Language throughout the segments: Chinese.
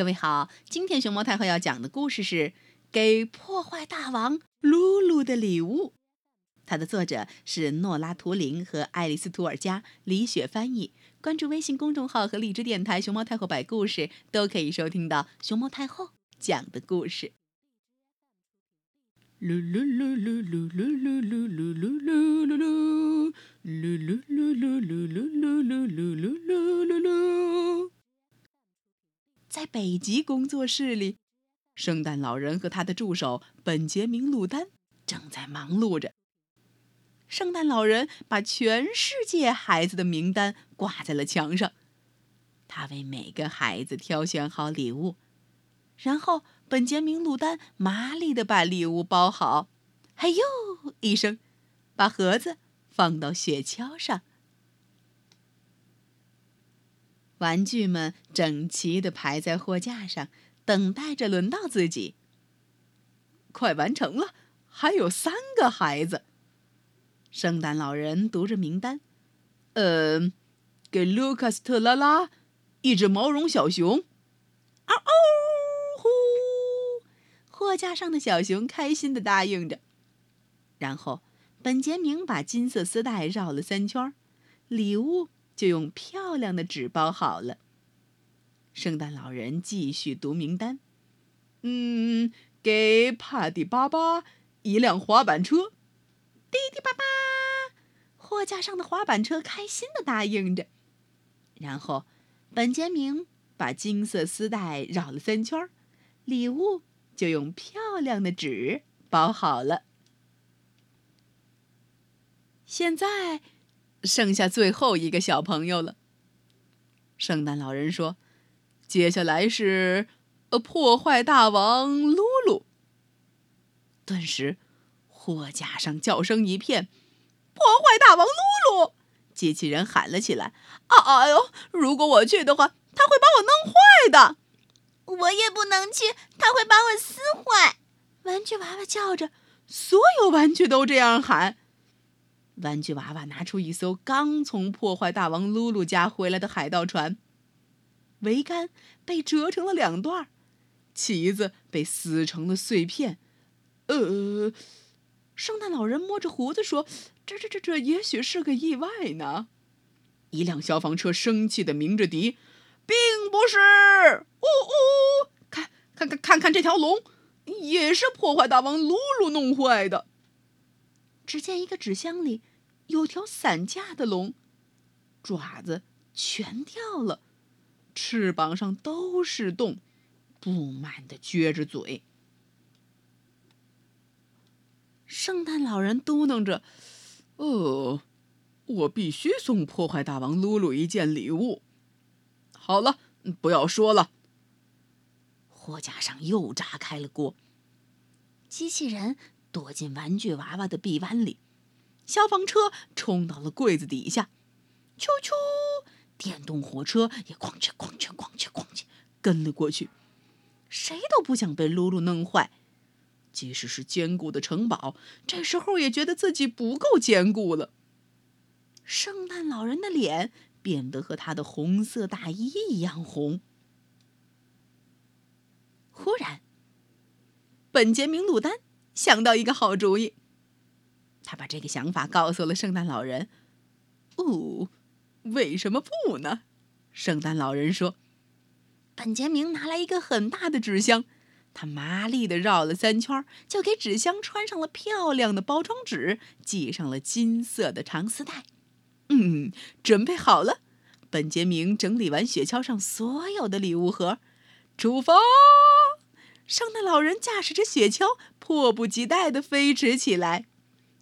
各位好，今天熊猫太后要讲的故事是《给破坏大王露露的礼物》，它的作者是诺拉·图灵和爱丽丝·图尔加，李雪翻译。关注微信公众号和荔枝电台“熊猫太后摆故事”，都可以收听到熊猫太后讲的故事。噜噜噜噜噜噜噜噜。北极工作室里，圣诞老人和他的助手本杰明·路丹正在忙碌着。圣诞老人把全世界孩子的名单挂在了墙上，他为每个孩子挑选好礼物，然后本杰明·路丹麻利地把礼物包好，嘿呦一声，把盒子放到雪橇上。玩具们整齐地排在货架上，等待着轮到自己。快完成了，还有三个孩子。圣诞老人读着名单：“呃，给卢卡斯特拉拉一只毛绒小熊。”嗷嗷呼！货架上的小熊开心地答应着。然后，本杰明把金色丝带绕了三圈，礼物。就用漂亮的纸包好了。圣诞老人继续读名单：“嗯，给帕迪巴巴一辆滑板车。”滴滴叭叭，货架上的滑板车开心的答应着。然后，本杰明把金色丝带绕了三圈，礼物就用漂亮的纸包好了。现在。剩下最后一个小朋友了。圣诞老人说：“接下来是，呃，破坏大王噜噜。”顿时，货架上叫声一片：“破坏大王噜噜！”机器人喊了起来：“啊哎呦！如果我去的话，他会把我弄坏的。我也不能去，他会把我撕坏。”玩具娃娃叫着，所有玩具都这样喊。玩具娃娃拿出一艘刚从破坏大王露露家回来的海盗船，桅杆被折成了两段，旗子被撕成了碎片。呃，圣诞老人摸着胡子说：“这、这、这、这也许是个意外呢。”一辆消防车生气的鸣着笛：“并不是！呜呜，看、看、看、看看这条龙，也是破坏大王露露弄坏的。”只见一个纸箱里。有条散架的龙，爪子全掉了，翅膀上都是洞，不满的撅着嘴。圣诞老人嘟囔着：“哦，我必须送破坏大王露露一件礼物。”好了，不要说了。货架上又炸开了锅。机器人躲进玩具娃娃的臂弯里。消防车冲到了柜子底下，啾啾！电动火车也哐哧哐哧哐哧哐哧跟了过去。谁都不想被露露弄坏，即使是坚固的城堡，这时候也觉得自己不够坚固了。圣诞老人的脸变得和他的红色大衣一样红。忽然，本杰明·鲁丹想到一个好主意。他把这个想法告诉了圣诞老人。哦，为什么不呢？圣诞老人说。本杰明拿来一个很大的纸箱，他麻利地绕了三圈，就给纸箱穿上了漂亮的包装纸，系上了金色的长丝带。嗯，准备好了。本杰明整理完雪橇上所有的礼物盒，出发。圣诞老人驾驶着雪橇，迫不及待地飞驰起来。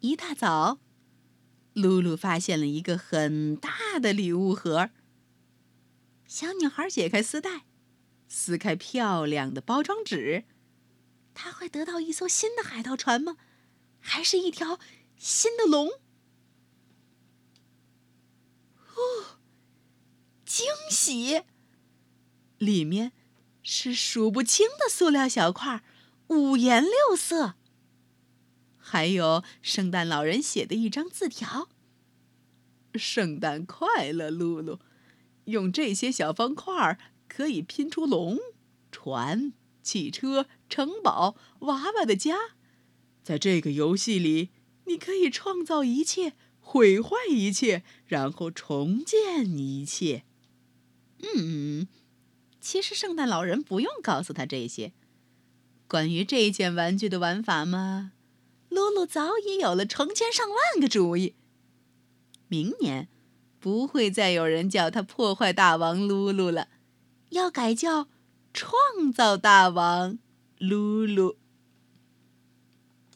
一大早，露露发现了一个很大的礼物盒。小女孩解开丝带，撕开漂亮的包装纸，她会得到一艘新的海盗船吗？还是一条新的龙？哦，惊喜！里面是数不清的塑料小块，五颜六色。还有圣诞老人写的一张字条：“圣诞快乐，露露！用这些小方块可以拼出龙、船、汽车、城堡、娃娃的家。在这个游戏里，你可以创造一切，毁坏一切，然后重建一切。”嗯。其实，圣诞老人不用告诉他这些。关于这件玩具的玩法吗？露露早已有了成千上万个主意。明年，不会再有人叫他破坏大王露露了，要改叫创造大王露露。